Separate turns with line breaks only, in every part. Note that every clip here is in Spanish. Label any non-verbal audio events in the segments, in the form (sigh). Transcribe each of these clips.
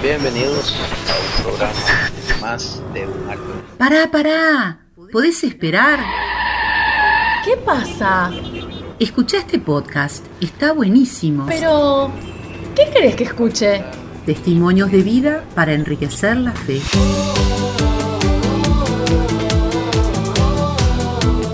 Bienvenidos a un programa más de un alto.
Pará, pará. ¿Podés esperar?
¿Qué pasa?
Escucha este podcast. Está buenísimo.
Pero, ¿qué querés que escuche?
Testimonios de vida para enriquecer la fe.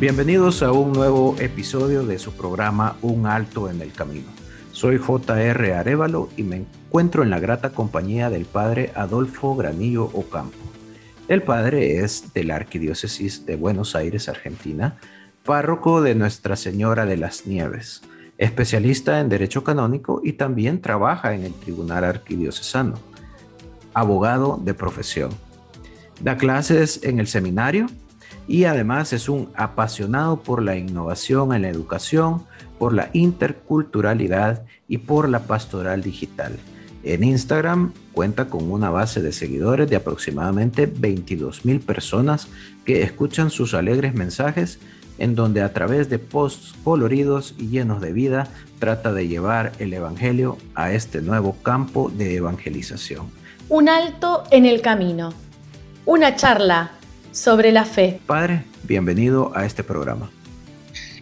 Bienvenidos a un nuevo episodio de su programa Un Alto en el Camino. Soy J.R. Arevalo y me encuentro en la grata compañía del padre Adolfo Granillo Ocampo. El padre es de la Arquidiócesis de Buenos Aires, Argentina, párroco de Nuestra Señora de las Nieves, especialista en Derecho Canónico y también trabaja en el Tribunal Arquidiocesano, abogado de profesión. Da clases en el seminario y además es un apasionado por la innovación en la educación, por la interculturalidad y por la pastoral digital. En Instagram cuenta con una base de seguidores de aproximadamente 22 mil personas que escuchan sus alegres mensajes en donde a través de posts coloridos y llenos de vida trata de llevar el Evangelio a este nuevo campo de evangelización.
Un alto en el camino. Una charla sobre la fe.
Padre, bienvenido a este programa.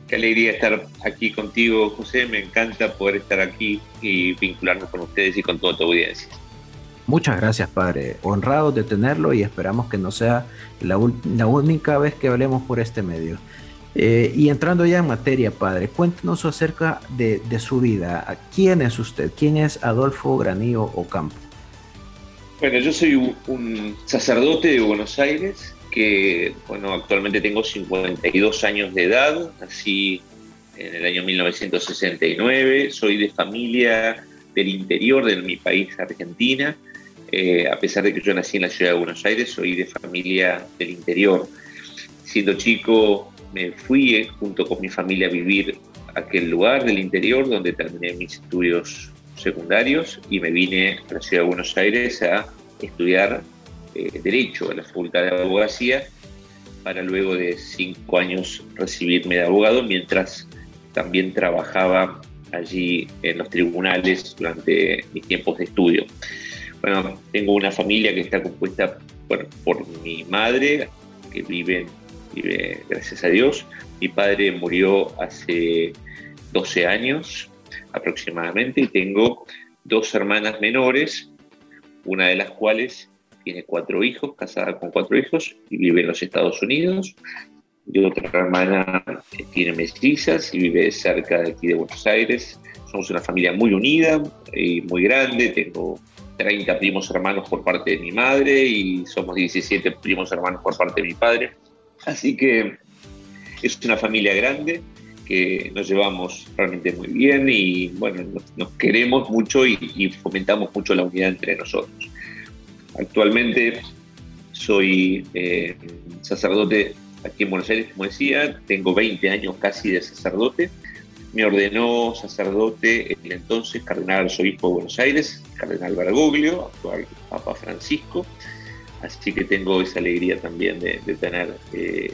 Qué alegría estar aquí contigo, José. Me encanta poder estar aquí y vincularnos con ustedes y con toda tu audiencia.
Muchas gracias, Padre. Honrados de tenerlo y esperamos que no sea la, única vez que hablemos por este medio. Eh, y entrando ya en materia, Padre, cuéntenos acerca de, su vida. ¿Quién es usted? ¿Quién es Adolfo Granillo Ocampo?
Bueno, yo soy un sacerdote de Buenos Aires que, bueno, actualmente tengo 52 años de edad, nací en el año 1969, soy de familia del interior de mi país, Argentina, eh, a pesar de que yo nací en la ciudad de Buenos Aires, soy de familia del interior. Siendo chico me fui eh, junto con mi familia a vivir a aquel lugar del interior donde terminé mis estudios secundarios y me vine a la ciudad de Buenos Aires a estudiar eh, Derecho en la Facultad de Abogacía para luego de cinco años recibirme de abogado mientras también trabajaba allí en los tribunales durante mis tiempos de estudio. Bueno, tengo una familia que está compuesta por, por mi madre, que vive, vive, gracias a Dios. Mi padre murió hace 12 años aproximadamente y tengo dos hermanas menores, una de las cuales tiene cuatro hijos, casada con cuatro hijos y vive en los Estados Unidos. Y otra hermana tiene mestizas y vive cerca de aquí de Buenos Aires. Somos una familia muy unida y muy grande. Tengo 30 primos hermanos por parte de mi madre y somos 17 primos hermanos por parte de mi padre. Así que es una familia grande que nos llevamos realmente muy bien y bueno, nos, queremos mucho y, y, fomentamos mucho la unidad entre nosotros. Actualmente soy eh, sacerdote aquí en Buenos Aires, como decía, tengo 20 años casi de sacerdote. Me ordenó sacerdote el entonces cardenal arzobispo de Buenos Aires, cardenal Bergoglio, actual Papa Francisco. Así que tengo esa alegría también de, tener eh,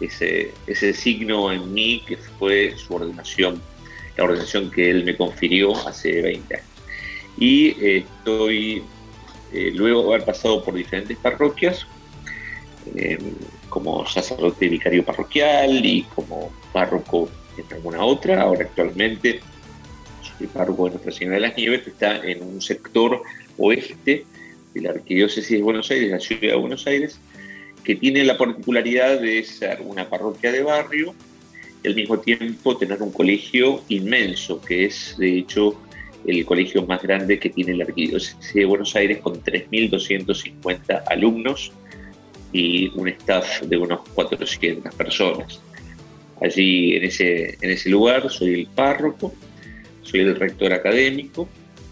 ese, ese signo en mí que fue su ordenación, la ordenación que él me confirió hace 20 años. Y eh, estoy luego de haber pasado por diferentes parroquias, eh, como sacerdote vicario parroquial y como párroco en alguna otra, ahora actualmente soy párroco de Nuestra Señora de las Nieves, que está en un sector oeste de la Arquidiócesis de Buenos Aires, la ciudad de Buenos Aires, que tiene la particularidad de ser una parroquia de barrio y al mismo tiempo tener un colegio inmenso, que es de hecho el colegio más grande que tiene la Arquidiócesis de Buenos Aires con 3.250 alumnos y un staff de unos 400 personas. allí en ese, en ese lugar, soy el párroco, soy el rector académico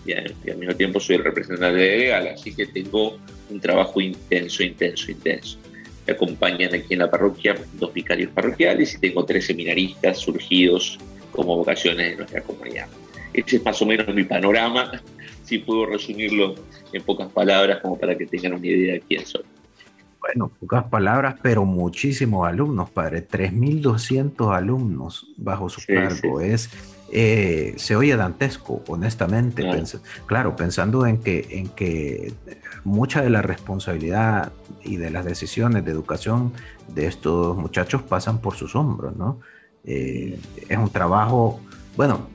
y, al mismo tiempo soy el representante legal, así que tengo un trabajo intenso, intenso, intenso. Me acompañan aquí en la parroquia dos vicarios parroquiales y tengo tres seminaristas surgidos como vocaciones de nuestra comunidad. Ese es más o menos mi panorama, si puedo resumirlo en pocas palabras como para que tengan una idea de quién soy.
Bueno, pocas palabras, pero muchísimos alumnos, padre. 3.200 alumnos bajo su cargo. Es, eh, se oye dantesco, honestamente. claro, pensando en que, en que mucha de la responsabilidad y de las decisiones de educación de estos muchachos pasan por sus hombros, ¿no? Eh, es un trabajo bueno,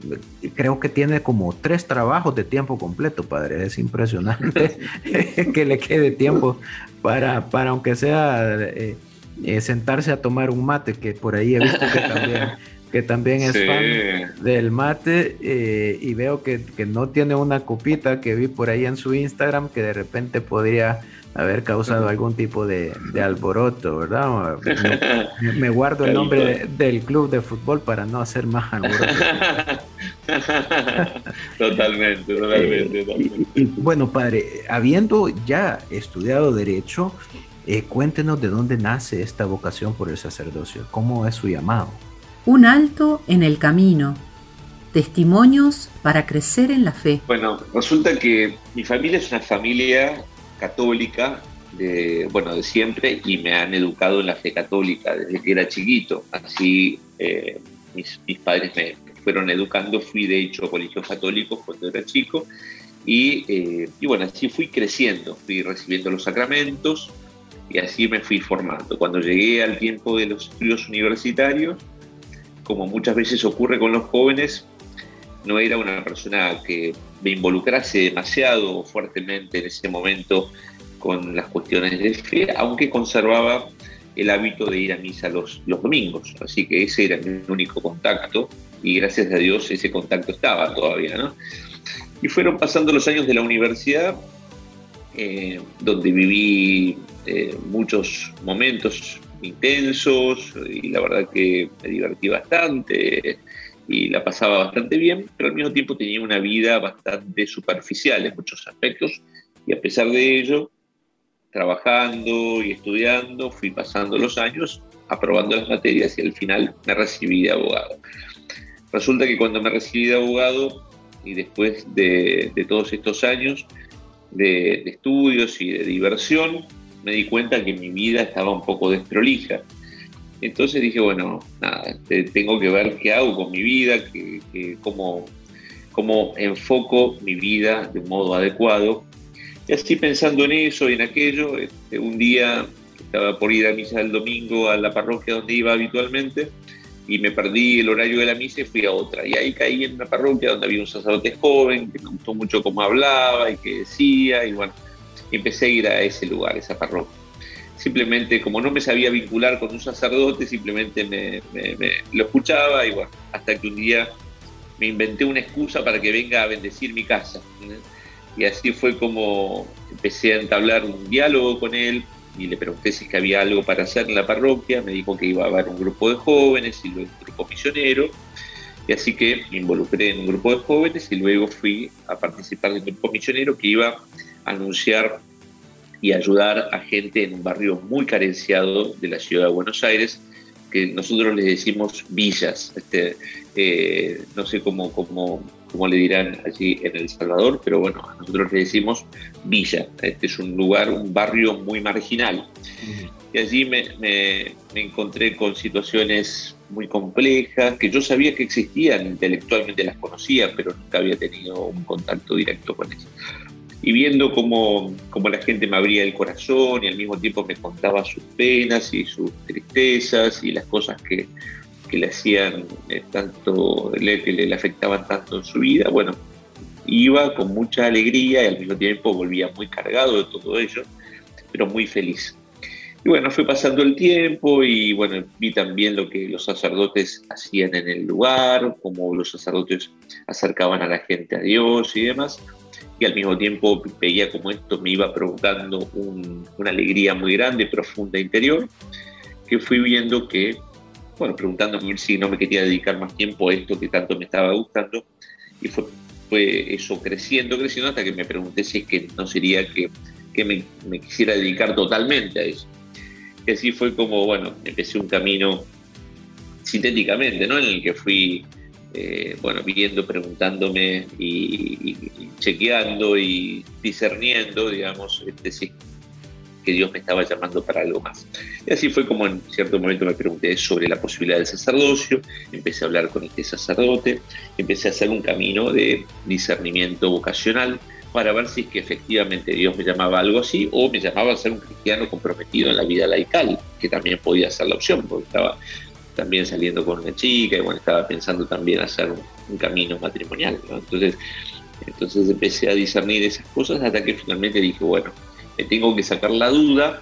creo que tiene como tres trabajos de tiempo completo, padre. Es impresionante (laughs) que le quede tiempo para, para aunque sea eh, eh, sentarse a tomar un mate, que por ahí he visto que también, que también es fan del mate eh, y veo que, que, no tiene una copita que vi por ahí en su Instagram que de repente podría haber causado algún tipo de, alboroto, ¿verdad? Me, guardo el nombre del club de fútbol para no hacer más alboroto. (laughs)
totalmente, totalmente,
Y, bueno, padre, habiendo ya estudiado Derecho, eh, cuéntenos de dónde nace esta vocación por el sacerdocio, cómo es su llamado.
Un alto en el camino, testimonios para crecer en la fe.
Bueno, resulta que mi familia es una familia católica de, bueno, de siempre y me han educado en la fe católica desde que era chiquito. Así eh, mis, padres me fueron educando, fui de hecho a colegios católicos cuando era chico y, eh, y, bueno, así fui creciendo, fui recibiendo los sacramentos y así me fui formando. Cuando llegué al tiempo de los estudios universitarios, como muchas veces ocurre con los jóvenes, no era una persona que me involucrase demasiado fuertemente en ese momento con las cuestiones de fe, aunque conservaba el hábito de ir a misa los, domingos. Así que ese era mi único contacto y gracias a Dios ese contacto estaba todavía. ¿no? Y fueron pasando los años de la universidad, eh, donde viví eh, muchos momentos intensos y la verdad que me divertí bastante y la pasaba bastante bien, pero al mismo tiempo tenía una vida bastante superficial en muchos aspectos y a pesar de ello, trabajando y estudiando, fui pasando los años, aprobando las materias y al final me recibí de abogado. Resulta que cuando me recibí de abogado y después de, todos estos años de, de estudios y de diversión, me di cuenta que mi vida estaba un poco desprolija entonces dije, bueno, nada, tengo que ver qué hago con mi vida, que, cómo, cómo enfoco mi vida de un modo adecuado. Y así pensando en eso y en aquello, este, un día estaba por ir a misa el domingo a la parroquia donde iba habitualmente y me perdí el horario de la misa y fui a otra. Y ahí caí en una parroquia donde había un sacerdote joven que me gustó mucho cómo hablaba y qué decía y bueno, empecé a ir a ese lugar, esa parroquia simplemente como no me sabía vincular con un sacerdote, simplemente me, lo escuchaba y bueno, hasta que un día me inventé una excusa para que venga a bendecir mi casa. Y así fue como empecé a entablar un diálogo con él y le pregunté si es que había algo para hacer en la parroquia, me dijo que iba a haber un grupo de jóvenes y luego un grupo misionero. Y así que me involucré en un grupo de jóvenes y luego fui a participar del grupo misionero que iba a anunciar y ayudar a gente en un barrio muy carenciado de la ciudad de Buenos Aires, que nosotros les decimos villas. Este, eh, no sé cómo, cómo, cómo, le dirán allí en El Salvador, pero bueno, nosotros le decimos villa. Este es un lugar, un barrio muy marginal. Y allí me, me, me encontré con situaciones muy complejas, que yo sabía que existían, intelectualmente las conocía, pero nunca había tenido un contacto directo con ellas y viendo cómo, cómo, la gente me abría el corazón y al mismo tiempo me contaba sus penas y sus tristezas y las cosas que, que le hacían eh, tanto, que le, afectaban tanto en su vida, bueno, iba con mucha alegría y al mismo tiempo volvía muy cargado de todo ello, pero muy feliz. Y bueno, fue pasando el tiempo y bueno, vi también lo que los sacerdotes hacían en el lugar, cómo los sacerdotes acercaban a la gente a Dios y demás y al mismo tiempo veía como esto me iba provocando una alegría muy grande, profunda interior, que fui viendo que bueno, preguntándome si no me quería dedicar más tiempo a esto que tanto me estaba gustando. Y fue, eso creciendo, creciendo, hasta que me pregunté si es que no sería que, que me, me, quisiera dedicar totalmente a eso. Y así fue como, bueno, empecé un camino sintéticamente, ¿no? En el que fui eh, bueno, viendo, preguntándome y, chequeando y discerniendo, digamos, este, si que Dios me estaba llamando para algo más. Y así fue como en cierto momento me pregunté sobre la posibilidad del sacerdocio, empecé a hablar con este sacerdote, empecé a hacer un camino de discernimiento vocacional para ver si es que efectivamente Dios me llamaba a algo así o me llamaba a ser un cristiano comprometido en la vida laical, que también podía ser la opción, porque estaba también saliendo con una chica y bueno, estaba pensando también hacer un, camino matrimonial. Entonces, entonces empecé a discernir esas cosas hasta que finalmente dije, bueno, me tengo que sacar la duda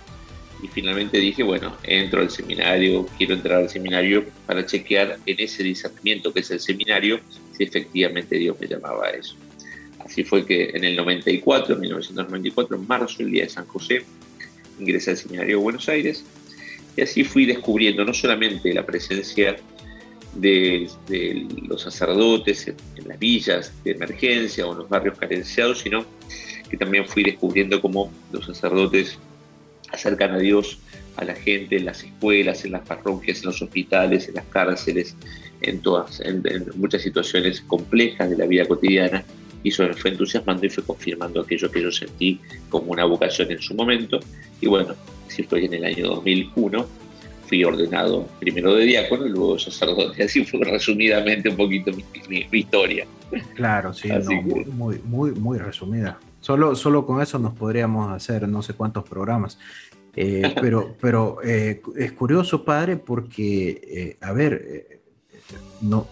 y finalmente dije, bueno, entro al seminario, quiero entrar al seminario para chequear en ese discernimiento que es el seminario si efectivamente Dios me llamaba a eso. Así fue que en el 94, en 1994, en marzo, el día de San José, ingresé al seminario de Buenos Aires y así fui descubriendo no solamente la presencia de, los sacerdotes en, las villas de emergencia o en los barrios carenciados, sino que también fui descubriendo cómo los sacerdotes acercan a Dios a la gente en las escuelas, en las parroquias, en los hospitales, en las cárceles, en todas, en, muchas situaciones complejas de la vida cotidiana. Y eso me fue entusiasmando y fue confirmando aquello que yo sentí como una vocación en su momento. Y bueno, si fue en el año 2001, fui ordenado primero de diácono y luego sacerdote. (laughs) Así fue resumidamente un poquito mi, historia.
Claro, sí, muy, muy, muy resumida. Solo, solo con eso nos podríamos hacer no sé cuántos programas. Eh, (laughs) pero pero eh, es curioso, padre, porque, eh, a ver, no,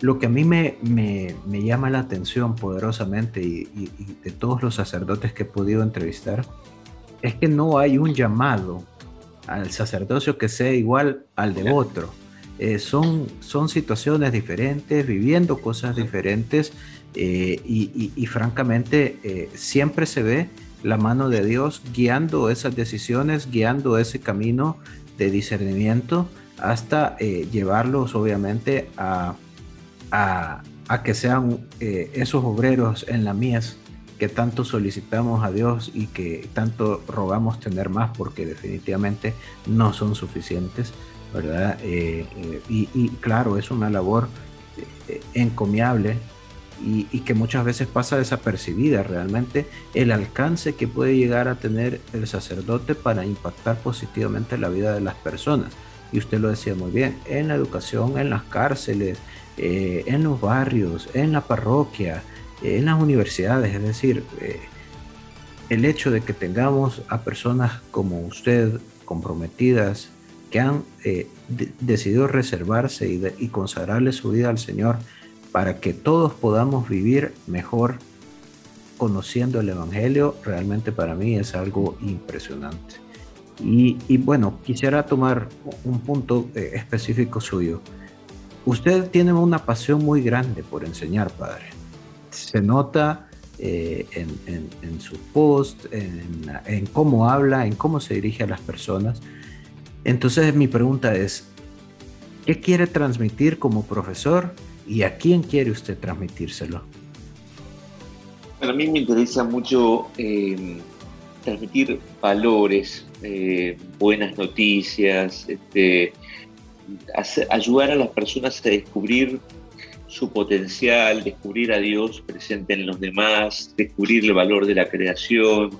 lo que a mí me, me, me, llama la atención poderosamente y, y de todos los sacerdotes que he podido entrevistar, es que no hay un llamado al sacerdocio que sea igual al de otro. Eh, son, son situaciones diferentes, viviendo cosas diferentes eh, y, francamente eh, siempre se ve la mano de Dios guiando esas decisiones, guiando ese camino de discernimiento hasta llevarlos obviamente a, a, a que sean esos obreros en la mies que tanto solicitamos a Dios y que tanto rogamos tener más porque definitivamente no son suficientes, ¿verdad? Eh, eh, y, claro, es una labor eh, encomiable y, y, que muchas veces pasa desapercibida realmente el alcance que puede llegar a tener el sacerdote para impactar positivamente la vida de las personas. Y usted lo decía muy bien, en la educación, en las cárceles, en los barrios, en la parroquia, en las universidades, es decir, eh, el hecho de que tengamos a personas como usted comprometidas que han eh, decidido reservarse y, consagrarle su vida al Señor para que todos podamos vivir mejor conociendo el Evangelio, realmente para mí es algo impresionante. Y, bueno, quisiera tomar un punto eh, específico suyo. Usted tiene una pasión muy grande por enseñar, Padre se nota eh, en, su post, en, cómo habla, en cómo se dirige a las personas. Entonces mi pregunta es, ¿qué quiere transmitir como profesor y a quién quiere usted transmitírselo?
a mí me interesa mucho eh, transmitir valores, eh, buenas noticias, este, ayudar a las personas a descubrir su potencial, descubrir a Dios presente en los demás, descubrir el valor de la creación,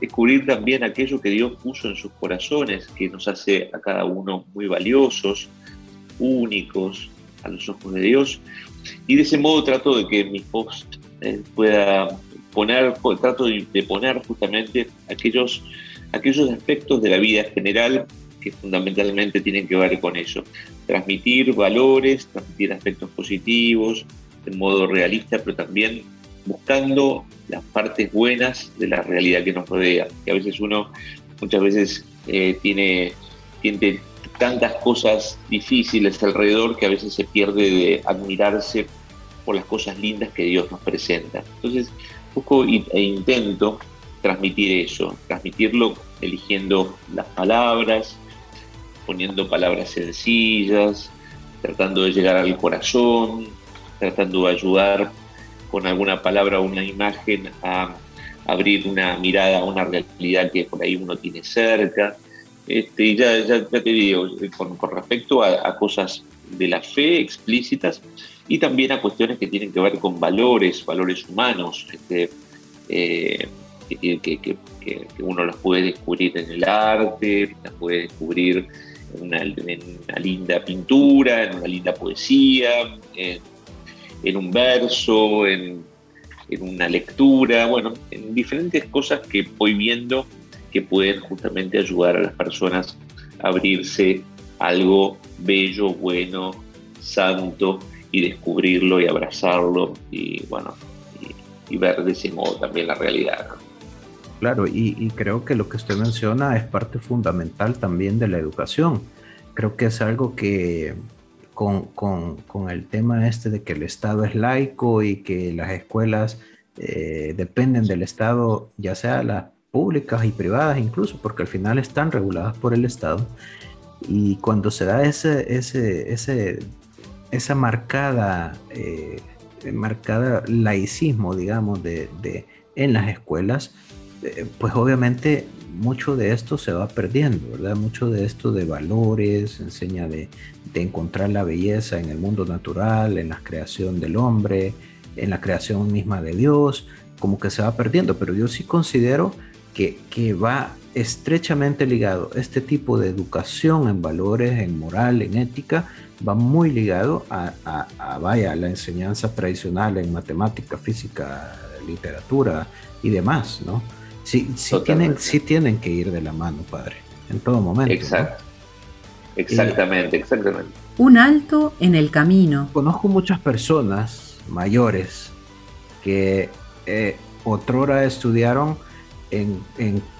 descubrir también aquello que Dios puso en sus corazones, que nos hace a cada uno muy valiosos, únicos a los ojos de Dios. Y de ese modo trato de que mi post eh, pueda poner, trato de, poner justamente aquellos, aquellos aspectos de la vida general que fundamentalmente tienen que ver con eso. Transmitir valores, transmitir aspectos positivos, de modo realista, pero también buscando las partes buenas de la realidad que nos rodea. Que a veces uno, muchas veces, eh, tiene, tiene tantas cosas difíciles alrededor que a veces se pierde de admirarse por las cosas lindas que Dios nos presenta. Entonces, busco e intento transmitir eso, transmitirlo eligiendo las palabras, poniendo palabras sencillas, tratando de llegar al corazón, tratando de ayudar con alguna palabra o una imagen a abrir una mirada a una realidad que por ahí uno tiene cerca. Este, y ya, ya, te digo, con, respecto a, cosas de la fe explícitas y también a cuestiones que tienen que ver con valores, valores humanos, este, eh, que, uno las puede descubrir en el arte, las puede descubrir en una, linda pintura, en una linda poesía, en, un verso, en, en una lectura, bueno, en diferentes cosas que voy viendo que pueden justamente ayudar a las personas a abrirse algo bello, bueno, santo y descubrirlo y abrazarlo y bueno, y, ver de ese modo también la realidad.
Claro, y, creo que lo que usted menciona es parte fundamental también de la educación. Creo que es algo que con, con, con el tema este de que el Estado es laico y que las escuelas eh, dependen del Estado, ya sea las públicas y privadas incluso, porque al final están reguladas por el Estado. Y cuando se da ese, ese, ese esa marcada, eh, marcada laicismo, digamos, de, de, en las escuelas, pues obviamente mucho de esto se va perdiendo, ¿verdad? Mucho de esto de valores, enseña de, de encontrar la belleza en el mundo natural, en la creación del hombre, en la creación misma de Dios, como que se va perdiendo, pero yo sí considero que, que va estrechamente ligado este tipo de educación en valores, en moral, en ética, va muy ligado a, a, vaya, la enseñanza tradicional en matemática, física, literatura y demás, ¿no? Sí, sí, tienen, sí tienen que ir de la mano, padre, en todo momento.
Exacto. Exactamente, exactamente.
Un alto en el camino.
Conozco muchas personas mayores que eh, otrora estudiaron en,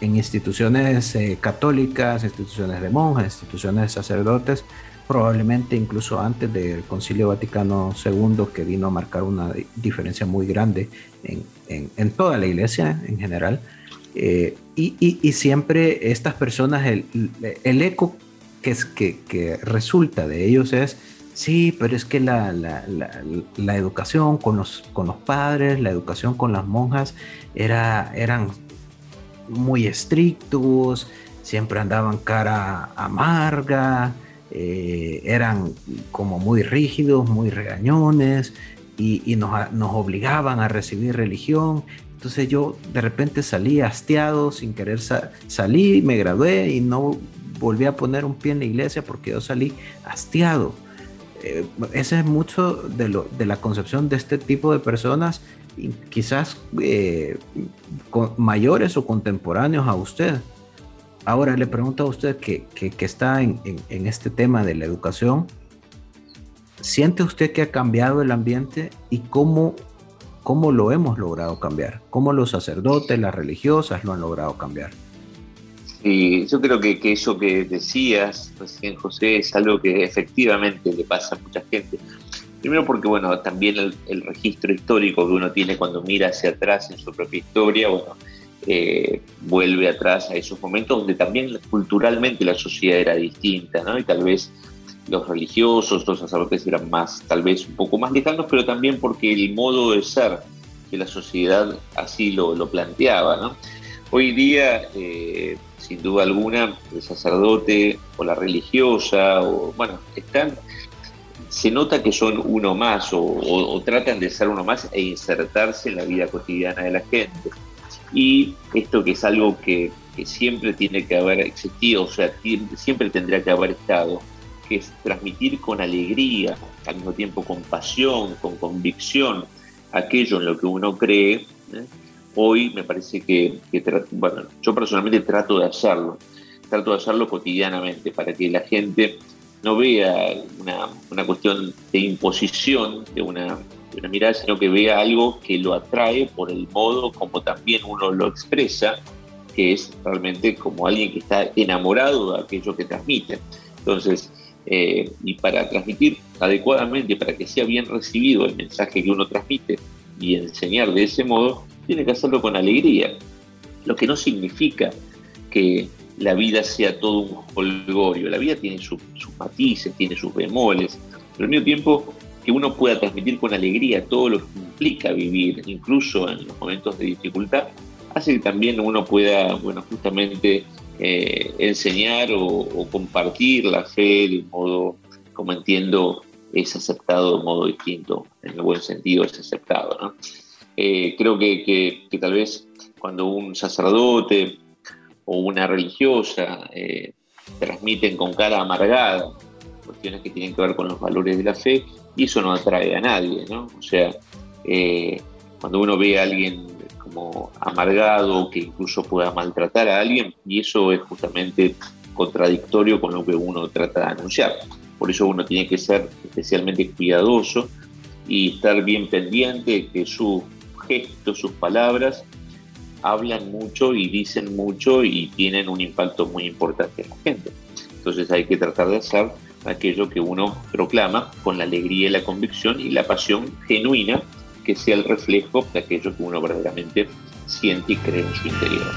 instituciones eh, católicas, instituciones de monjas, instituciones de sacerdotes, probablemente incluso antes del Concilio Vaticano II, que vino a marcar una diferencia muy grande en, toda la iglesia en general. Eh, y, siempre estas personas, el, eco que, es, que, que resulta de ellos es Sí, pero es que la, educación con los, con los padres, la educación con las monjas, era, eran muy estrictos, siempre andaban cara amarga, eh, eran como muy rígidos, muy regañones y, nos, nos, obligaban a recibir religión. Entonces yo de repente salí hastiado, sin querer salir, me gradué y no volví a poner un pie en la iglesia porque yo salí hastiado. Eh, ese es mucho de, lo, de la concepción de este tipo de personas, quizás eh, mayores o contemporáneos a usted. Ahora le pregunto a usted que, que, está en, en, este tema de la educación, ¿siente usted que ha cambiado el ambiente y cómo, cómo lo hemos logrado cambiar? ¿Cómo los sacerdotes, las religiosas lo han logrado cambiar?
Y yo creo que, eso que decías recién, José, es algo que efectivamente le pasa a mucha gente. Primero porque, bueno, también el, registro histórico que uno tiene cuando mira hacia atrás en su propia historia, bueno, eh, vuelve atrás a esos momentos donde también culturalmente la sociedad era distinta, ¿no? Y tal vez los religiosos, los sacerdotes eran más, tal vez un poco más lejanos, pero también porque el modo de ser de la sociedad así lo, lo planteaba, ¿no? Hoy día, eh, sin duda alguna, el sacerdote o la religiosa, o bueno, están, se nota que son uno más o, tratan de ser uno más e insertarse en la vida cotidiana de la gente. Y esto que es algo que, siempre tiene que haber existido, o sea, siempre tendría que haber estado, que es transmitir con alegría, al mismo tiempo con pasión, con convicción, aquello en lo que uno cree. ¿eh? hoy me parece que, bueno, yo personalmente trato de hacerlo, trato de hacerlo cotidianamente para que la gente no vea una, cuestión de imposición de una, mirada, sino que vea algo que lo atrae por el modo como también uno lo expresa, que es realmente como alguien que está enamorado de aquello que transmite. Entonces, eh, y para transmitir adecuadamente, para que sea bien recibido el mensaje que uno transmite y enseñar de ese modo, tiene que hacerlo con alegría, lo que no significa que, la vida sea todo un holgorio. La vida tiene sus matices, tiene sus bemoles, pero al mismo tiempo que uno pueda transmitir con alegría todo lo que implica vivir, incluso en los momentos de dificultad, hace que también uno pueda, bueno, justamente eh, enseñar o, compartir la fe de un modo, como entiendo, es aceptado de modo distinto, en el buen sentido es aceptado. Eh, creo que, que, tal vez cuando un sacerdote o una religiosa eh, transmiten con cara amargada cuestiones que tienen que ver con los valores de la fe, y eso no atrae a nadie, ¿no? O sea, cuando uno ve a alguien como amargado, que incluso pueda maltratar a alguien, y eso es justamente contradictorio con lo que uno trata de anunciar. Por eso uno tiene que ser especialmente cuidadoso y estar bien pendiente de que sus gestos, sus palabras, hablan mucho y dicen mucho y tienen un impacto muy importante en la gente. Entonces hay que tratar de hacer aquello que uno proclama con la alegría y la convicción y la pasión genuina que sea el reflejo de aquello que uno verdaderamente siente y cree en su interior.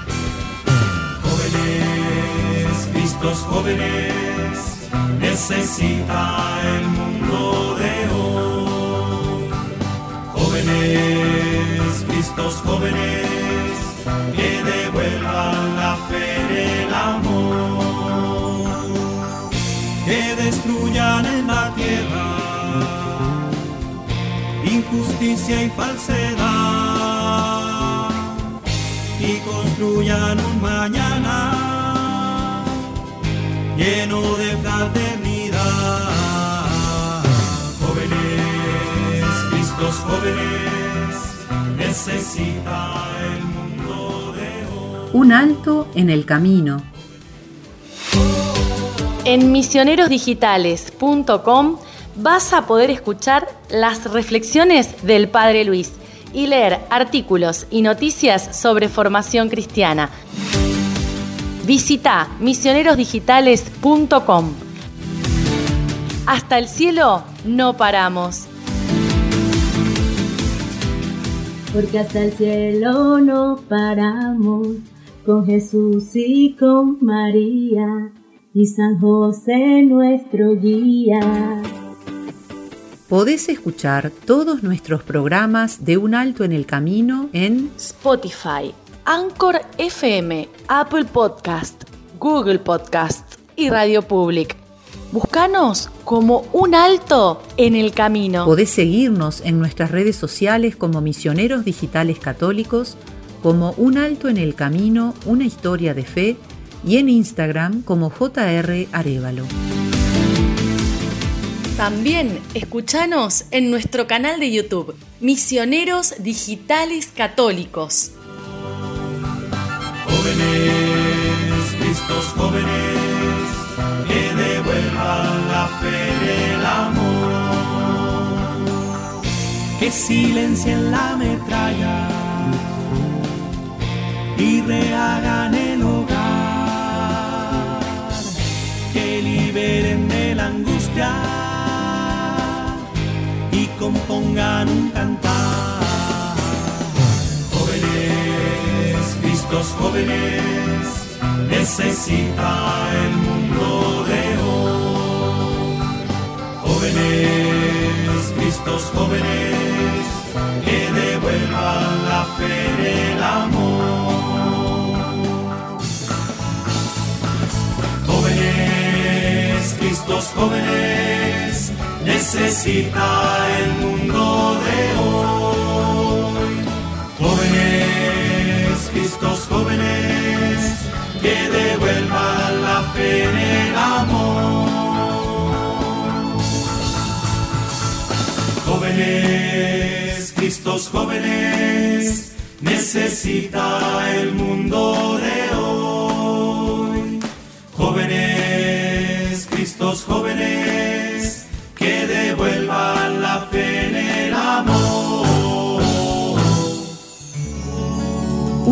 Jóvenes, Cristos jóvenes, necesita el mundo de hoy. Jóvenes, Cristos jóvenes, que devuelvan la fe el amor, que destruyan en la tierra injusticia y falsedad y construyan un mañana lleno de fraternidad. Jóvenes, Cristos jóvenes, necesita el mundo de hoy.
Un alto en el camino.
En misionerosdigitales.com vas a poder escuchar las reflexiones del Padre Luis y leer artículos y noticias sobre formación cristiana. Visita misionerosdigitales.com. Hasta el cielo no paramos.
Porque hasta el cielo no paramos con Jesús y con María y San José nuestro guía.
Podés escuchar todos nuestros programas de Un Alto en el Camino en
Spotify, Anchor FM, Apple Podcast, Google Podcast y Radio Public. Búscanos como Un Alto en el Camino.
Podés seguirnos en nuestras redes sociales como Misioneros Digitales Católicos, como Un Alto en el Camino, una historia de fe, y en Instagram como JR Arevalo.
También escuchanos en nuestro canal de YouTube, Misioneros Digitales Católicos.
Jóvenes, Cristos jóvenes, que devuelvan la fe el amor, que silencien la metralla y rehagan el hogar, que liberen de la angustia compongan un cantar. Jóvenes, Cristos jóvenes, necesita el mundo de hoy. Jóvenes, Cristos jóvenes, que devuelvan la fe el amor. Jóvenes, Cristos jóvenes, necesita el mundo de hoy. Jóvenes, Cristos jóvenes, que devuelvan la fe en el amor. Jóvenes, Cristos jóvenes, necesita el mundo de hoy. Jóvenes, Cristos jóvenes,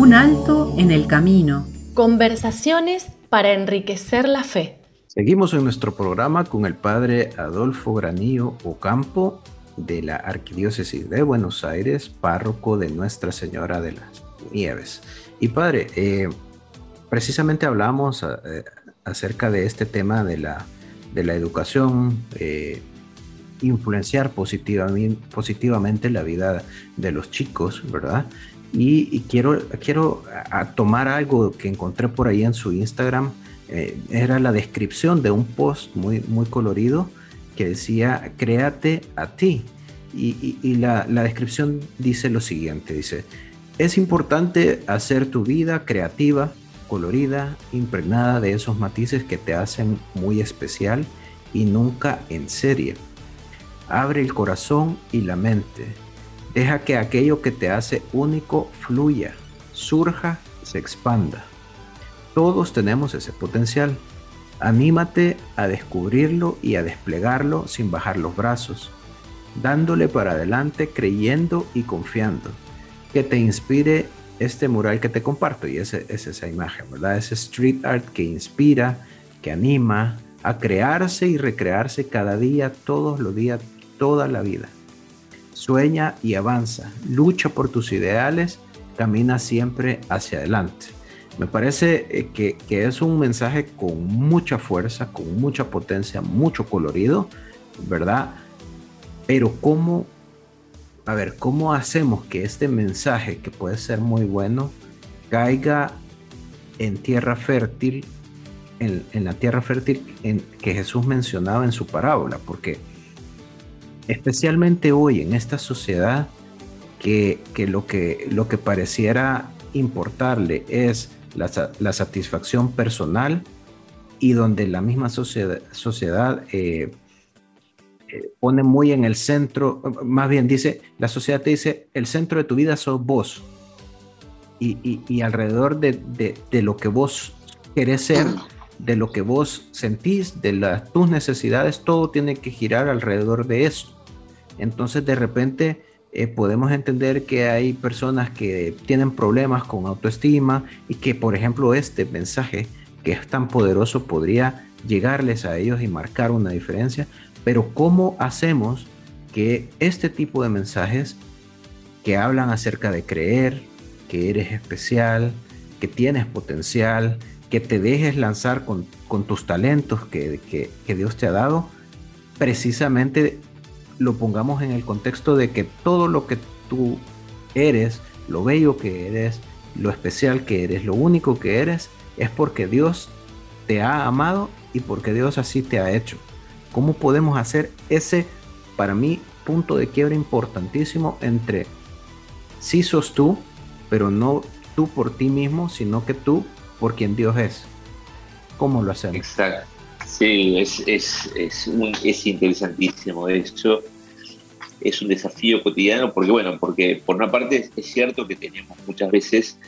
Un alto en el camino.
Conversaciones para enriquecer la fe.
Seguimos en nuestro programa con el padre Adolfo Granillo Ocampo de la Arquidiócesis de Buenos Aires, párroco de Nuestra Señora de las Nieves. Y padre, eh, precisamente hablamos eh, acerca de este tema de la, de la educación, eh, influenciar positivamente, positivamente la vida de los chicos, ¿verdad? Y, quiero, quiero tomar algo que encontré por ahí en su Instagram, eh, era la descripción de un post muy, muy colorido que decía, créate a ti. Y, la, la descripción dice lo siguiente, dice, es importante hacer tu vida creativa, colorida, impregnada de esos matices que te hacen muy especial y nunca en serie. Abre el corazón y la mente. Deja que aquello que te hace único fluya, surja, se expanda. Todos tenemos ese potencial. Anímate a descubrirlo y a desplegarlo sin bajar los brazos, dándole para adelante creyendo y confiando. Que te inspire este mural que te comparto y ese, es esa imagen, ¿verdad? Ese street art que inspira, que anima a crearse y recrearse cada día, todos los días, toda la vida. Sueña y avanza, lucha por tus ideales, camina siempre hacia adelante. Me parece eh, que, que es un mensaje con mucha fuerza, con mucha potencia, mucho colorido, ¿verdad? Pero cómo a ver, ¿cómo hacemos que este mensaje, que puede ser muy bueno, caiga en tierra fértil, en, la tierra fértil en, que Jesús mencionaba en su parábola? Porque especialmente hoy en esta sociedad, que, lo, que lo que pareciera importarle es la, satisfacción personal y donde la misma sociedad, sociedad eh, pone muy en el centro, más bien dice, la sociedad te dice, el centro de tu vida sos vos. Y, alrededor de, lo que vos querés ser, de lo que vos sentís, de las, tus necesidades, todo tiene que girar alrededor de eso. Entonces de repente eh, podemos entender que hay personas que tienen problemas con autoestima y que por ejemplo este mensaje que es tan poderoso podría llegarles a ellos y marcar una diferencia, pero ¿cómo hacemos que este tipo de mensajes que hablan acerca de creer, que eres especial, que tienes potencial, que te dejes lanzar con, tus talentos que, que, Dios te ha dado, precisamente lo pongamos en el contexto de que todo lo que tú eres, lo bello que eres, lo especial que eres, lo único que eres, es porque Dios te ha amado y porque Dios así te ha hecho. ¿Cómo podemos hacer ese, para mí, punto de quiebra importantísimo entre sí sos tú, pero no tú por ti mismo, sino que tú por quien Dios es? ¿Cómo lo hacemos?
Exacto. Sí, es, es, es, es interesantísimo. Hecho, es un desafío cotidiano porque, bueno, porque por una parte es cierto que tenemos muchas veces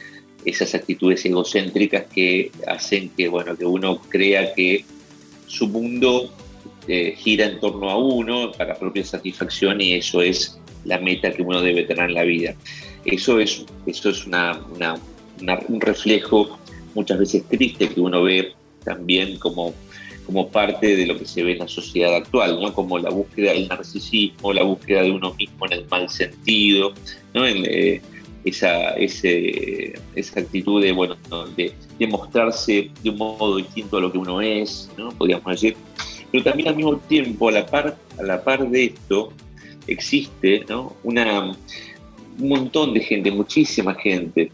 esas actitudes egocéntricas que hacen que, bueno, que uno crea que su mundo eh, gira en torno a uno para propia satisfacción y eso es la meta que uno debe tener en la vida. Eso es, eso es una, un reflejo muchas veces triste que uno ve también como, como parte de lo que se ve en la sociedad actual, ¿no? como la búsqueda del narcisismo, la búsqueda de uno mismo en el mal sentido, ¿no? Eh, esa, esa actitud de, bueno, de, de, mostrarse de un modo distinto a lo que uno es, ¿no? podríamos decir. Pero también al mismo tiempo, a la par, a la par de esto, existe Una, un montón de gente, muchísima gente,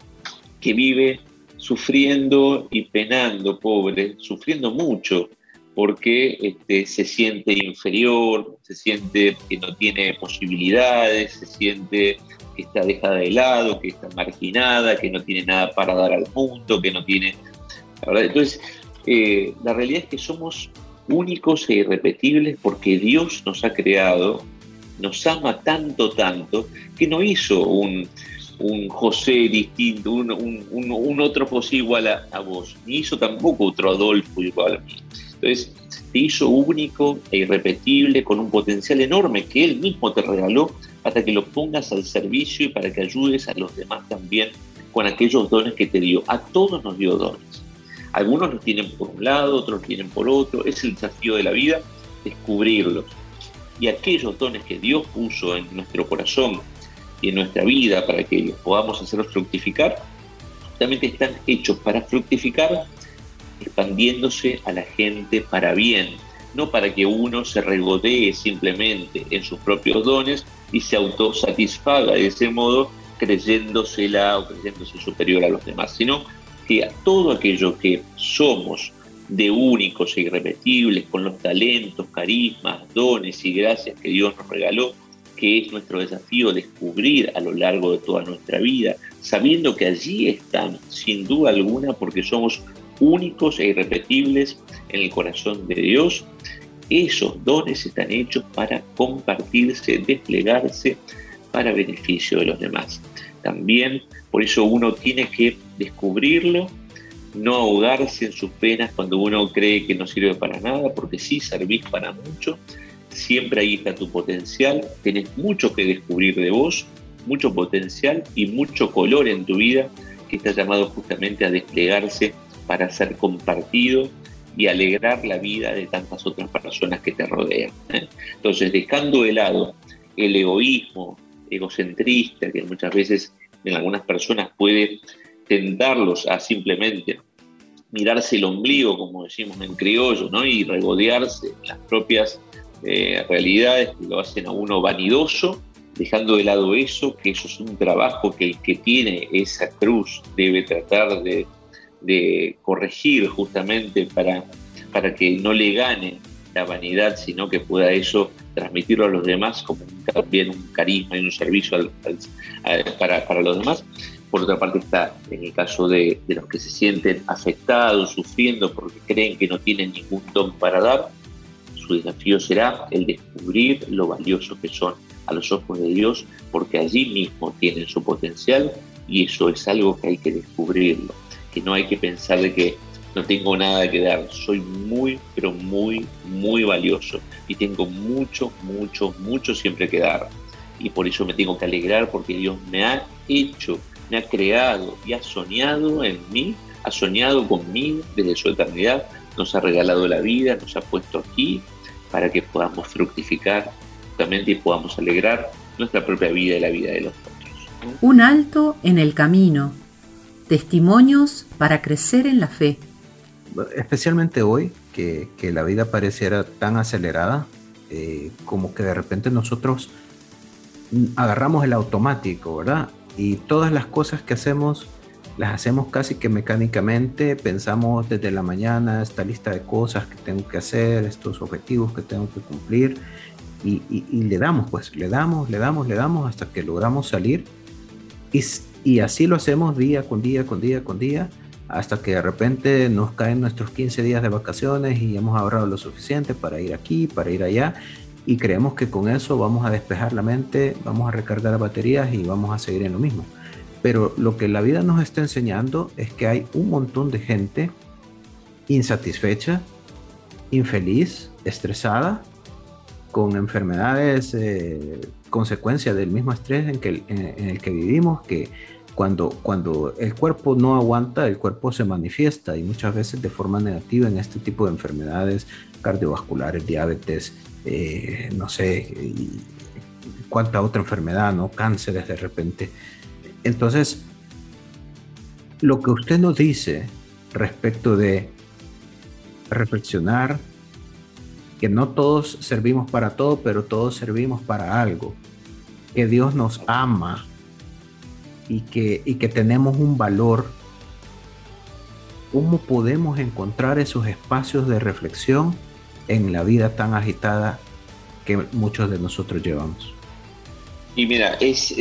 que vive sufriendo y penando, pobre, sufriendo mucho, porque este, se siente inferior, se siente que no tiene posibilidades, se siente que está dejada de lado, que está marginada, que no tiene nada para dar al mundo, que no tiene... Entonces, eh, la realidad es que somos únicos e irrepetibles porque Dios nos ha creado, nos ama tanto, tanto, que no hizo un, José distinto, un, otro José igual a, vos, ni hizo tampoco otro Adolfo igual a mí. Entonces, te hizo único e irrepetible con un potencial enorme que Él mismo te regaló para que lo pongas al servicio y para que ayudes a los demás también con aquellos dones que te dio. A todos nos dio dones. Algunos los tienen por un lado, otros los tienen por otro. Es el desafío de la vida descubrirlos. Y aquellos dones que Dios puso en nuestro corazón y en nuestra vida para que los podamos hacer fructificar, justamente están hechos para fructificar, expandiéndose a la gente para bien, no para que uno se regodee simplemente en sus propios dones y se autosatisfaga de ese modo creyéndosela o creyéndose superior a los demás, sino que a todo aquello que somos de únicos e irrepetibles, con los talentos, carismas, dones y gracias que Dios nos regaló, que es nuestro desafío descubrir a lo largo de toda nuestra vida, sabiendo que allí están, sin duda alguna, porque somos únicos e irrepetibles en el corazón de Dios, esos dones están hechos para compartirse, desplegarse para beneficio de los demás. También por eso uno tiene que descubrirlo, no ahogarse en sus penas cuando uno cree que no sirve para nada, porque sí servís para mucho, siempre ahí está tu potencial, tenés mucho que descubrir de vos, mucho potencial y mucho color en tu vida que está llamado justamente a desplegarse para ser compartido y alegrar la vida de tantas otras personas que te rodean. ¿eh? Entonces, dejando de lado el egoísmo egocentrista que muchas veces en algunas personas puede tentarlos a simplemente mirarse el ombligo, como decimos en criollo, ¿no? y regodearse en las propias eh, realidades que lo hacen a uno vanidoso, dejando de lado eso, que eso es un trabajo que el que tiene esa cruz debe tratar de, corregir justamente para, para que no le gane la vanidad, sino que pueda eso transmitirlo a los demás como también un carisma y un servicio para, para los demás. Por otra parte está en el caso de, de, los que se sienten afectados, sufriendo porque creen que no tienen ningún don para dar, su desafío será el descubrir lo valioso que son a los ojos de Dios, porque allí mismo tienen su potencial y eso es algo que hay que descubrirlo, que no hay que pensar de que no tengo nada que dar, soy muy, pero muy, muy valioso y tengo mucho, mucho, mucho siempre que dar. Y por eso me tengo que alegrar porque Dios me ha hecho, me ha creado y ha soñado en mí, ha soñado conmigo desde su eternidad, nos ha regalado la vida, nos ha puesto aquí para que podamos fructificar justamente y podamos alegrar nuestra propia vida y la vida de los otros.
Un alto en el camino, testimonios para crecer en la fe
especialmente hoy, que, la vida pareciera tan acelerada, eh, como que de repente nosotros agarramos el automático, ¿verdad? Y todas las cosas que hacemos, las hacemos casi que mecánicamente, pensamos desde la mañana esta lista de cosas que tengo que hacer, estos objetivos que tengo que cumplir, y, le damos, pues, le damos, le damos, le damos hasta que logramos salir. Y, y así lo hacemos día con día, con día, con día hasta que de repente nos caen nuestros 15 días de vacaciones y hemos ahorrado lo suficiente para ir aquí, para ir allá y creemos que con eso vamos a despejar la mente, vamos a recargar baterías y vamos a seguir en lo mismo. Pero lo que la vida nos está enseñando es que hay un montón de gente insatisfecha, infeliz, estresada, con enfermedades, eh, consecuencia del mismo estrés en, que, en el que vivimos, que cuando, cuando el cuerpo no aguanta, el cuerpo se manifiesta y muchas veces de forma negativa en este tipo de enfermedades cardiovasculares, diabetes, eh, no sé, cuánta otra enfermedad, ¿no? Cánceres de repente. Entonces, lo que usted nos dice respecto de reflexionar, que no todos servimos para todo, pero todos servimos para algo, que Dios nos ama y que, y que tenemos un valor, ¿cómo podemos encontrar esos espacios de reflexión en la vida tan agitada que muchos de nosotros llevamos?
Y mira, es,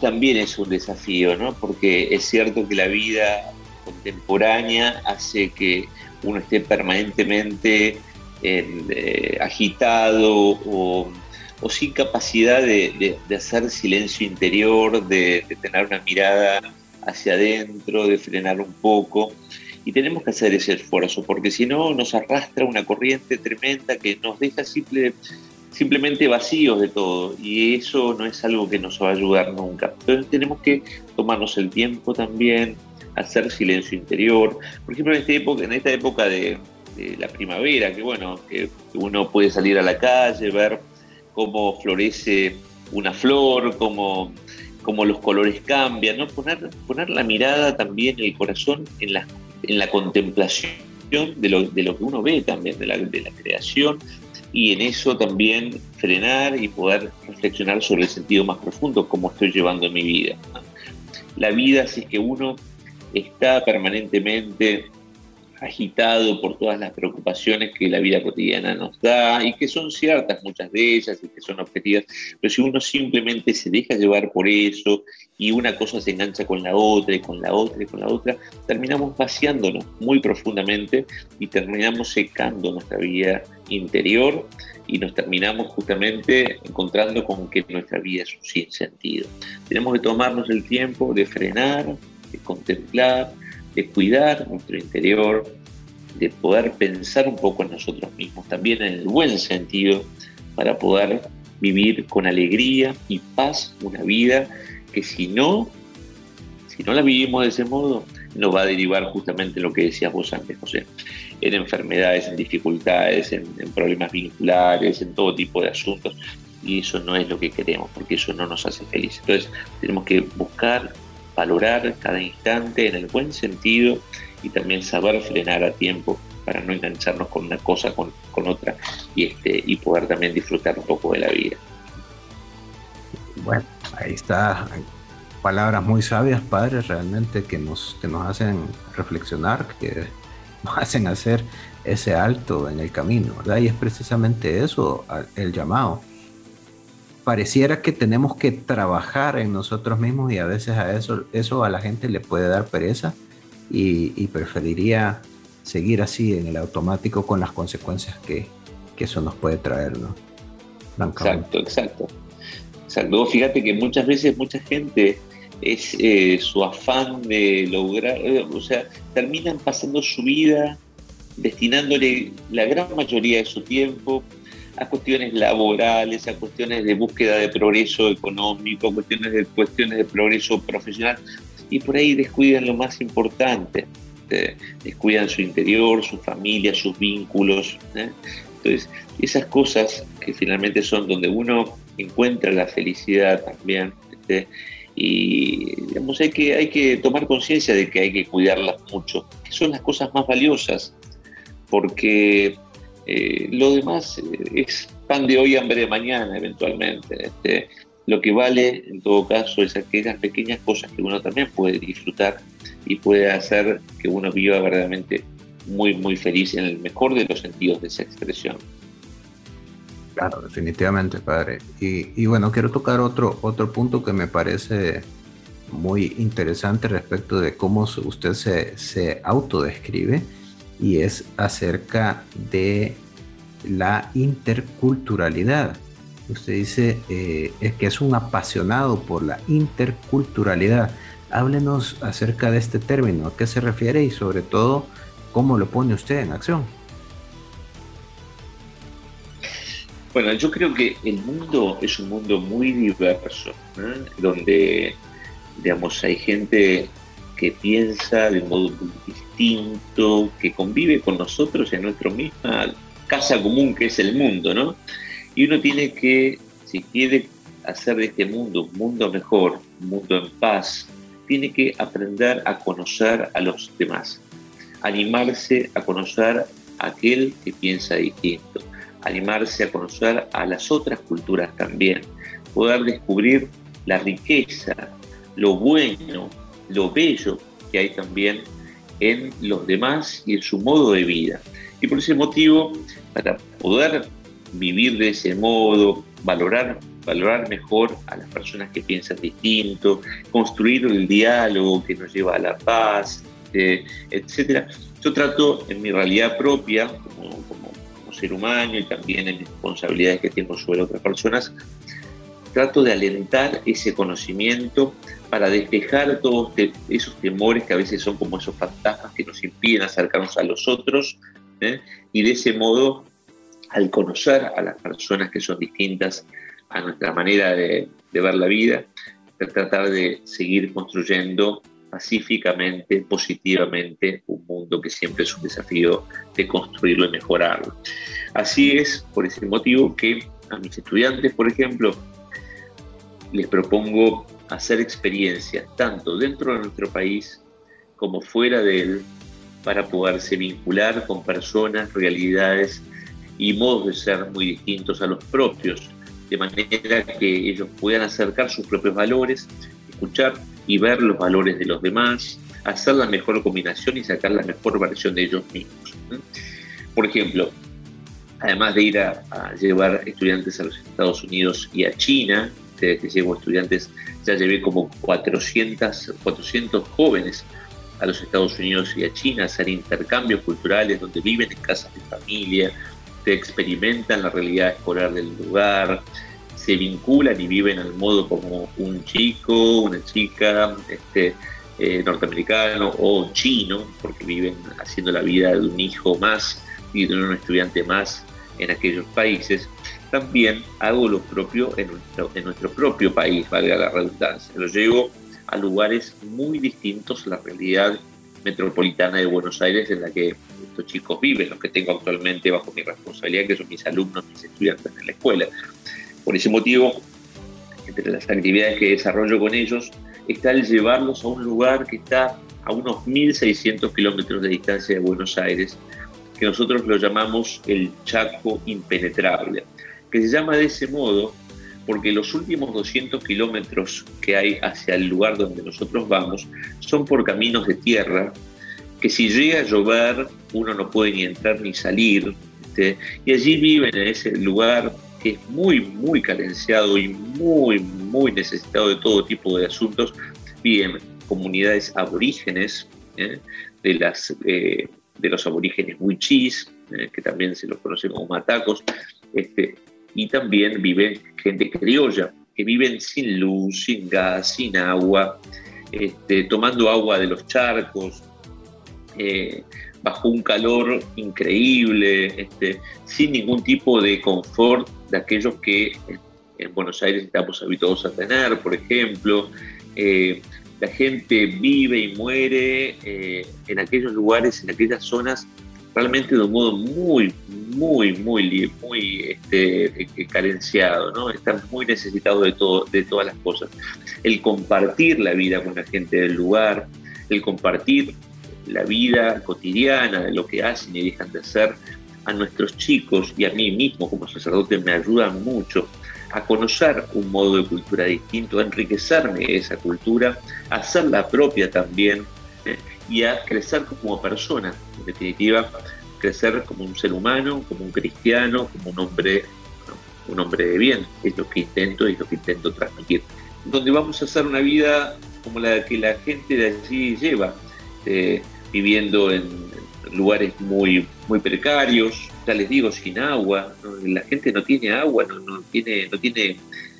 también es un desafío, ¿no? Porque es cierto que la vida contemporánea hace que uno esté permanentemente eh, agitado o o sin capacidad de, hacer silencio interior, de, tener una mirada hacia adentro, de frenar un poco. Y tenemos que hacer ese esfuerzo, porque si no nos arrastra una corriente tremenda que nos deja simple, simplemente vacíos de todo. Y eso no es algo que nos va a ayudar nunca. Entonces tenemos que tomarnos el tiempo también, hacer silencio interior. Por ejemplo, en esta época, en esta época de, la primavera, que bueno, que uno puede salir a la calle, ver cómo florece una flor, cómo cómo los colores cambian. Poner, poner la mirada también, el corazón en la, en la contemplación de lo, de lo que uno ve también, de la, de la creación, y en eso también frenar y poder reflexionar sobre el sentido más profundo, cómo estoy llevando mi vida. La vida, si es que uno está permanentemente agitado por todas las preocupaciones que la vida cotidiana nos da y que son ciertas muchas de ellas y que son objetivas, pero si uno simplemente se deja llevar por eso y una cosa se engancha con la otra y con la otra y con la otra, terminamos vaciándonos muy profundamente y terminamos secando nuestra vida interior y nos terminamos justamente encontrando con que nuestra vida es un sinsentido. Tenemos que tomarnos el tiempo de frenar, de contemplar, de cuidar nuestro interior, de poder pensar un poco en nosotros mismos, también en el buen sentido, para poder vivir con alegría y paz una vida que si no, si no la vivimos de ese modo, nos va a derivar justamente lo que decías vos antes, José, en enfermedades, en dificultades, en, en problemas vinculares, en todo tipo de asuntos, y eso no es lo que queremos, porque eso no nos hace felices. Entonces, tenemos que buscar valorar cada instante en el buen sentido y también saber frenar a tiempo para no engancharnos con una cosa, con, con otra y, este, y poder también disfrutar un poco de la vida.
Bueno, ahí está. Palabras muy sabias, padres, realmente que nos, que nos hacen reflexionar, que nos hacen hacer ese alto en el camino, ¿verdad? Y es precisamente eso, el llamado pareciera que tenemos que trabajar en nosotros mismos y a veces a eso, eso a la gente le puede dar pereza y, preferiría seguir así en el automático con las consecuencias que, eso nos puede traer, ¿no?
Exacto, exacto. Exacto. Fíjate que muchas veces mucha gente es eh, su afán de lograr, eh, o sea, terminan pasando su vida destinándole la gran mayoría de su tiempo a cuestiones laborales, a cuestiones de búsqueda de progreso económico, cuestiones de, cuestiones de progreso profesional, y por ahí descuidan lo más importante, eh, descuidan su interior, su familia, sus vínculos. ¿eh? Entonces, esas cosas que finalmente son donde uno encuentra la felicidad también, este, y digamos, hay que, hay que tomar conciencia de que hay que cuidarlas mucho, que son las cosas más valiosas, porque eh, lo demás eh, es pan de hoy, hambre de mañana, eventualmente. Este, lo que vale, en todo caso, es aquellas pequeñas cosas que uno también puede disfrutar y puede hacer que uno viva verdaderamente muy, muy feliz en el mejor de los sentidos de esa expresión.
Claro, definitivamente, padre. Y, bueno, quiero tocar otro, otro punto que me parece muy interesante respecto de cómo usted se, se autodescribe y es acerca de la interculturalidad. Usted dice eh, es que es un apasionado por la interculturalidad. Háblenos acerca de este término, a qué se refiere y sobre todo cómo lo pone usted en acción.
Bueno, yo creo que el mundo es un mundo muy diverso, donde, digamos, hay gente que piensa de modo distinto, que convive con nosotros en nuestra misma casa común que es el mundo, ¿no? Y uno tiene que, si quiere hacer de este mundo un mundo mejor, un mundo en paz, tiene que aprender a conocer a los demás, animarse a conocer a aquel que piensa distinto, animarse a conocer a las otras culturas también, poder descubrir la riqueza, lo bueno, lo bello que hay también en los demás y en su modo de vida. Y por ese motivo, para poder vivir de ese modo, valorar, valorar mejor a las personas que piensan distinto, construir el diálogo que nos lleva a la paz, eh, etcétera. Yo trato en mi realidad propia, como, como, ser humano y también en mis responsabilidades que tengo sobre otras personas, trato de alentar ese conocimiento para despejar todos esos temores que a veces son como esos fantasmas que nos impiden acercarnos a los otros ¿eh? y de ese modo al conocer a las personas que son distintas a nuestra manera de, ver la vida, tratar de seguir construyendo pacíficamente, positivamente, un mundo que siempre es un desafío de construirlo y mejorarlo. Así es, por ese motivo, que a mis estudiantes, por ejemplo, les propongo hacer experiencias tanto dentro de nuestro país como fuera de él para poderse vincular con personas, realidades y modos de ser muy distintos a los propios, de manera que ellos puedan acercar sus propios valores, escuchar y ver los valores de los demás, hacer la mejor combinación y sacar la mejor versión de ellos mismos. Por ejemplo, además de ir a, llevar estudiantes a los Estados Unidos y a China, que llevo estudiantes, ya llevé como 400, 400 jóvenes a los Estados Unidos y a China a hacer intercambios culturales donde viven en casas de familia, se experimentan la realidad escolar del lugar, se vinculan y viven al modo como un chico, una chica este, eh, norteamericano o chino, porque viven haciendo la vida de un hijo más y de un estudiante más en aquellos países, también hago lo propio en nuestro, en nuestro propio país, valga la redundancia. Lo llevo a lugares muy distintos a la realidad metropolitana de Buenos Aires en la que estos chicos viven, los que tengo actualmente bajo mi responsabilidad, que son mis alumnos, mis estudiantes en la escuela. Por ese motivo, entre las actividades que desarrollo con ellos, está el llevarlos a un lugar que está a unos 1.600 kilómetros de distancia de Buenos Aires, que nosotros lo llamamos el Chaco impenetrable, que se llama de ese modo porque los últimos 200 kilómetros que hay hacia el lugar donde nosotros vamos son por caminos de tierra, que si llega a llover uno no puede ni entrar ni salir, y allí viven en ese lugar que es muy, muy carenciado y muy, muy necesitado de todo tipo de asuntos, viven comunidades aborígenes, ¿eh? de las eh, de los aborígenes huichís, eh, que también se los conocen como matacos, este, y también viven gente criolla, que viven sin luz, sin gas, sin agua, este, tomando agua de los charcos, eh, bajo un calor increíble, este, sin ningún tipo de confort de aquellos que en Buenos Aires estamos habituados a tener, por ejemplo. Eh, la gente vive y muere eh, en aquellos lugares, en aquellas zonas, realmente de un modo muy, muy, muy, muy este, eh, carenciado, ¿no? Están muy necesitados de, todo, de todas las cosas. El compartir la vida con la gente del lugar, el compartir la vida cotidiana, de lo que hacen y dejan de hacer, a nuestros chicos y a mí mismo como sacerdote me ayudan mucho a conocer un modo de cultura distinto, a enriquecerme esa cultura, a hacerla propia también eh, y a crecer como persona, en definitiva, crecer como un ser humano, como un cristiano, como un hombre, un hombre de bien, es lo que intento y lo que intento transmitir. Donde vamos a hacer una vida como la que la gente de allí lleva, eh, viviendo en lugares muy, muy precarios, ya les digo, sin agua, la gente no tiene agua, no, no tiene, no tiene,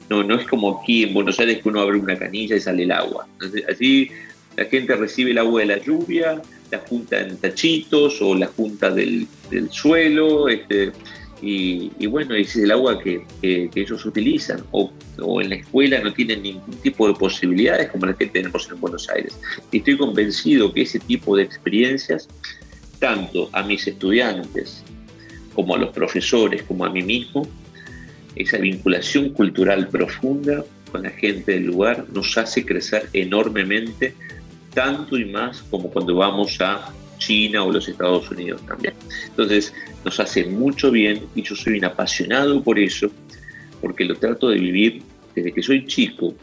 no, no es como aquí en Buenos Aires que uno abre una canilla y sale el agua. allí la gente recibe el agua de la lluvia, la junta en tachitos o la junta del, suelo, este, y, bueno, es el agua que, ellos utilizan, o, o, en la escuela no tienen ningún tipo de posibilidades como las que tenemos en Buenos Aires. Y estoy convencido que ese tipo de experiencias tanto a mis estudiantes como a los profesores, como a mí mismo, esa vinculación cultural profunda con la gente del lugar nos hace crecer enormemente, tanto y más como cuando vamos a China o los Estados Unidos también. Entonces nos hace mucho bien y yo soy un apasionado por eso, porque lo trato de vivir desde que soy chico,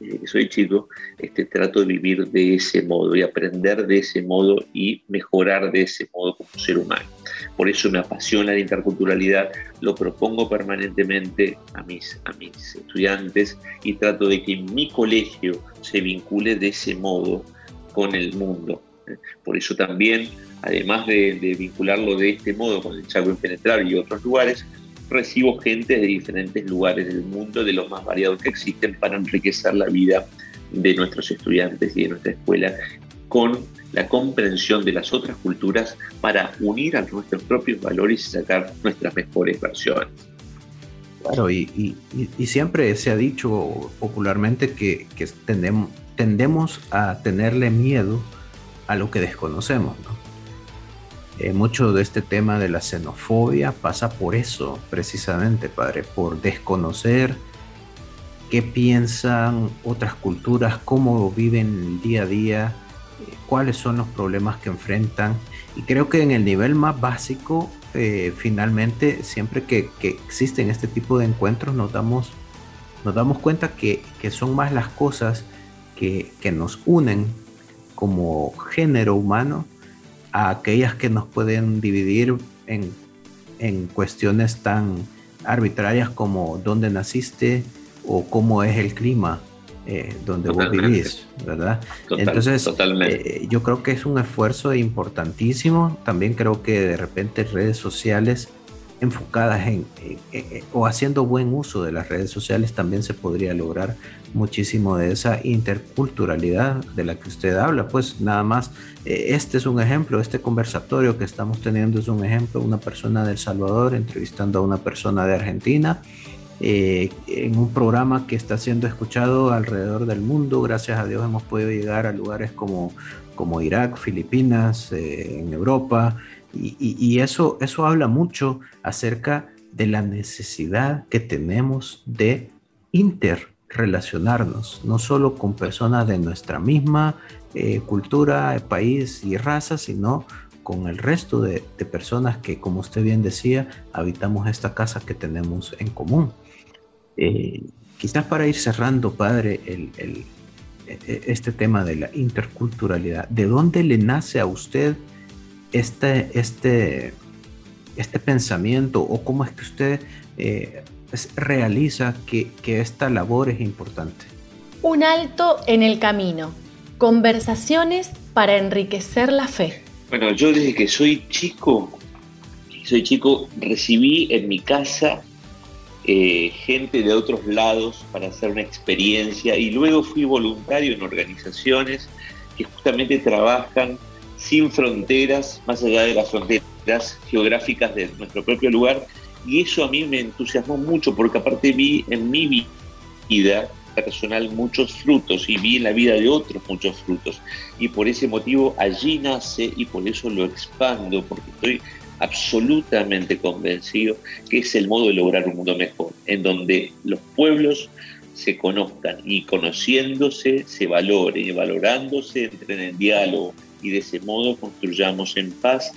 desde que soy chico, este, trato de vivir de ese modo y aprender de ese modo y mejorar de ese modo como ser humano. Por eso me apasiona la interculturalidad, lo propongo permanentemente a mis, a mis estudiantes y trato de que mi colegio se vincule de ese modo con el mundo. Por eso también, además de, de vincularlo de este modo con el Chaco Impenetrable y otros lugares, recibo gente de diferentes lugares del mundo, de los más variados que existen, para enriquecer la vida de nuestros estudiantes y de nuestra escuela con la comprensión de las otras culturas para unir a nuestros propios valores y sacar nuestras mejores versiones.
Claro, y, siempre se ha dicho popularmente que, tendemos, tendemos a tenerle miedo a lo que desconocemos, ¿no? Eh, mucho de este tema de la xenofobia pasa por eso, precisamente, Padre, por desconocer qué piensan otras culturas, cómo viven día a día, cuáles son los problemas que enfrentan. Y creo que en el nivel más básico, eh, finalmente, siempre que, existen este tipo de encuentros, nos damos, nos damos cuenta que, son más las cosas que, nos unen como género humano a aquellas que nos pueden dividir en, en cuestiones tan arbitrarias como dónde naciste, o cómo es el clima eh, donde vos vivís, ¿verdad? Entonces, eh, yo creo que es un esfuerzo importantísimo. También creo que de repente redes sociales enfocadas en, o haciendo buen uso de las redes sociales también se podría lograr muchísimo de esa interculturalidad de la que usted habla. Pues nada más, eh, este es un ejemplo, este conversatorio que estamos teniendo es un ejemplo, una persona de El Salvador entrevistando a una persona de Argentina eh, en un programa que está siendo escuchado alrededor del mundo. Gracias a Dios hemos podido llegar a lugares como, como Irak, Filipinas, eh, en Europa, y, eso, eso habla mucho acerca de la necesidad que tenemos de interrelacionarnos, no solo con personas de nuestra misma eh, cultura, país y raza, sino con el resto de, personas que, como usted bien decía, habitamos esta casa que tenemos en común. Eh, quizás para ir cerrando, padre, e, e, este tema de la interculturalidad, ¿de dónde le nace a usted este, este, este pensamiento o cómo es que usted eh, realiza que, que esta labor es importante?
Un alto en el camino. Conversaciones para enriquecer la fe.
Bueno, yo desde que soy chico, soy chico, recibí en mi casa eh, gente de otros lados para hacer una experiencia y luego fui voluntario en organizaciones que justamente trabajan sin fronteras, más allá de las fronteras geográficas de nuestro propio lugar. Y eso a mí me entusiasmó mucho porque aparte vi en mi vida personal muchos frutos y vi en la vida de otros muchos frutos. Y por ese motivo allí nace y por eso lo expando porque estoy absolutamente convencido que es el modo de lograr un mundo mejor, en donde los pueblos se conozcan y conociéndose se valoren y valorándose entren en diálogo y de ese modo construyamos en paz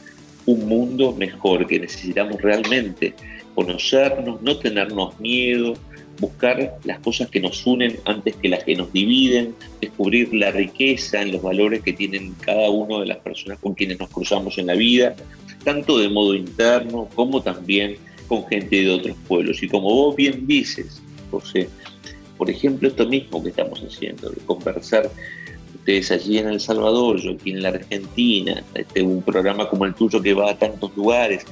un mundo mejor que necesitamos realmente conocernos, no tenernos miedo, buscar las cosas que nos unen antes que las que nos dividen, descubrir la riqueza en los valores que tienen cada una de las personas con quienes nos cruzamos en la vida, tanto de modo interno como también con gente de otros pueblos. Y como vos bien dices, José, por ejemplo, esto mismo que estamos haciendo, de conversar ustedes allí en El Salvador, yo aquí en la Argentina, este, un programa como el tuyo que va a tantos lugares,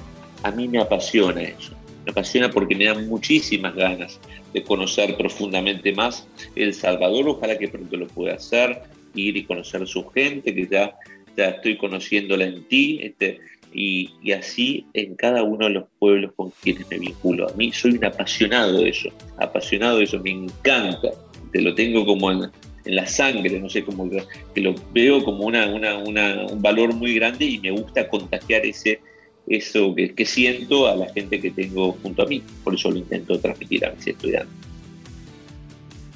a mí me apasiona eso. Me apasiona porque me dan muchísimas ganas de conocer profundamente más El Salvador. Ojalá que pronto lo pueda hacer, ir y conocer su gente, que ya, ya estoy conociéndola en ti. Este, y, así en cada uno de los pueblos con quienes me vinculo. A mí soy un apasionado de eso, apasionado de eso, me encanta, te lo tengo como en, la sangre, no sé, como que, lo veo como una, un valor muy grande y me gusta contagiar ese, eso que, siento a la gente que tengo junto a mí, por eso lo intento transmitir a mis estudiantes.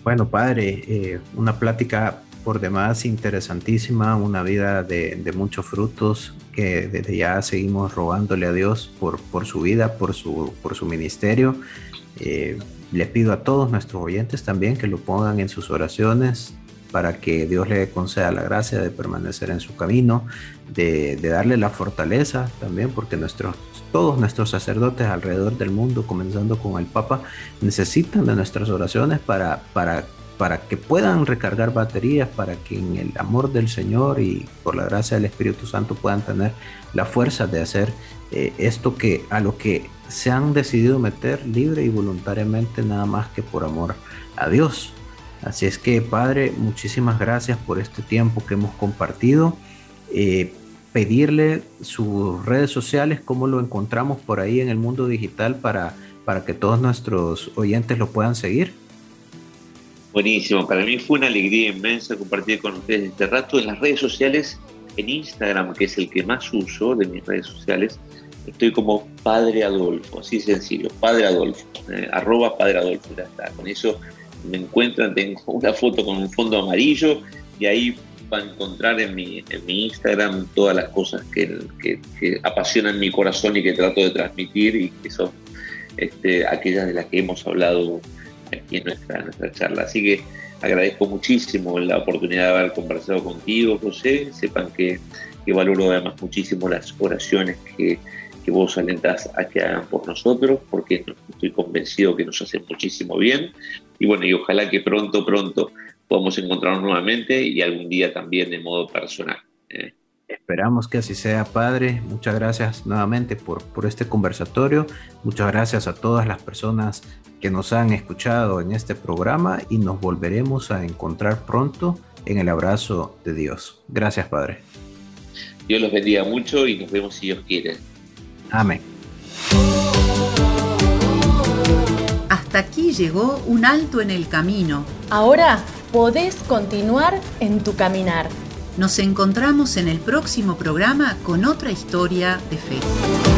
Bueno, padre, eh, una plática por demás interesantísima, una vida de, muchos frutos que desde ya seguimos rogándole a Dios por, por su vida, por su, por su ministerio. Eh, le pido a todos nuestros oyentes también que lo pongan en sus oraciones para que Dios le conceda la gracia de permanecer en su camino, de, darle la fortaleza también, porque nuestros, todos nuestros sacerdotes alrededor del mundo, comenzando con el Papa, necesitan de nuestras oraciones para, para para que puedan recargar baterías, para que en el amor del Señor y por la gracia del Espíritu Santo puedan tener la fuerza de hacer eh, esto que a lo que se han decidido meter libre y voluntariamente nada más que por amor a Dios. Así es que Padre, muchísimas gracias por este tiempo que hemos compartido. Eh, pedirle sus redes sociales, cómo lo encontramos por ahí en el mundo digital para, para que todos nuestros oyentes lo puedan seguir.
Buenísimo, para mí fue una alegría inmensa compartir con ustedes este rato en las redes sociales, en Instagram, que es el que más uso de mis redes sociales, estoy como Padre Adolfo, así sencillo, Padre Adolfo, eh, arroba Padre Adolfo, ya está. Con eso me encuentran, tengo una foto con un fondo amarillo y ahí va a encontrar en mi, en mi Instagram todas las cosas que, apasionan mi corazón y que trato de transmitir y que son este, aquellas de las que hemos hablado aquí en nuestra, nuestra charla. Así que agradezco muchísimo la oportunidad de haber conversado contigo, José. Sepan que, que valoro además muchísimo las oraciones que, que vos alentas a que hagan por nosotros, porque estoy convencido que nos hacen muchísimo bien. Y bueno, y ojalá que pronto, pronto podamos encontrarnos nuevamente y algún día también de modo personal. ¿eh?
Esperamos que así sea, Padre. Muchas gracias nuevamente por, por este conversatorio. Muchas gracias a todas las personas que nos han escuchado en este programa y nos volveremos a encontrar pronto en el abrazo de Dios. Gracias, Padre.
Dios los bendiga mucho y nos vemos si Dios quiere.
Amén.
Hasta aquí llegó un alto en el camino.
Ahora podés continuar en tu caminar.
Nos encontramos en el próximo programa con otra historia de fe.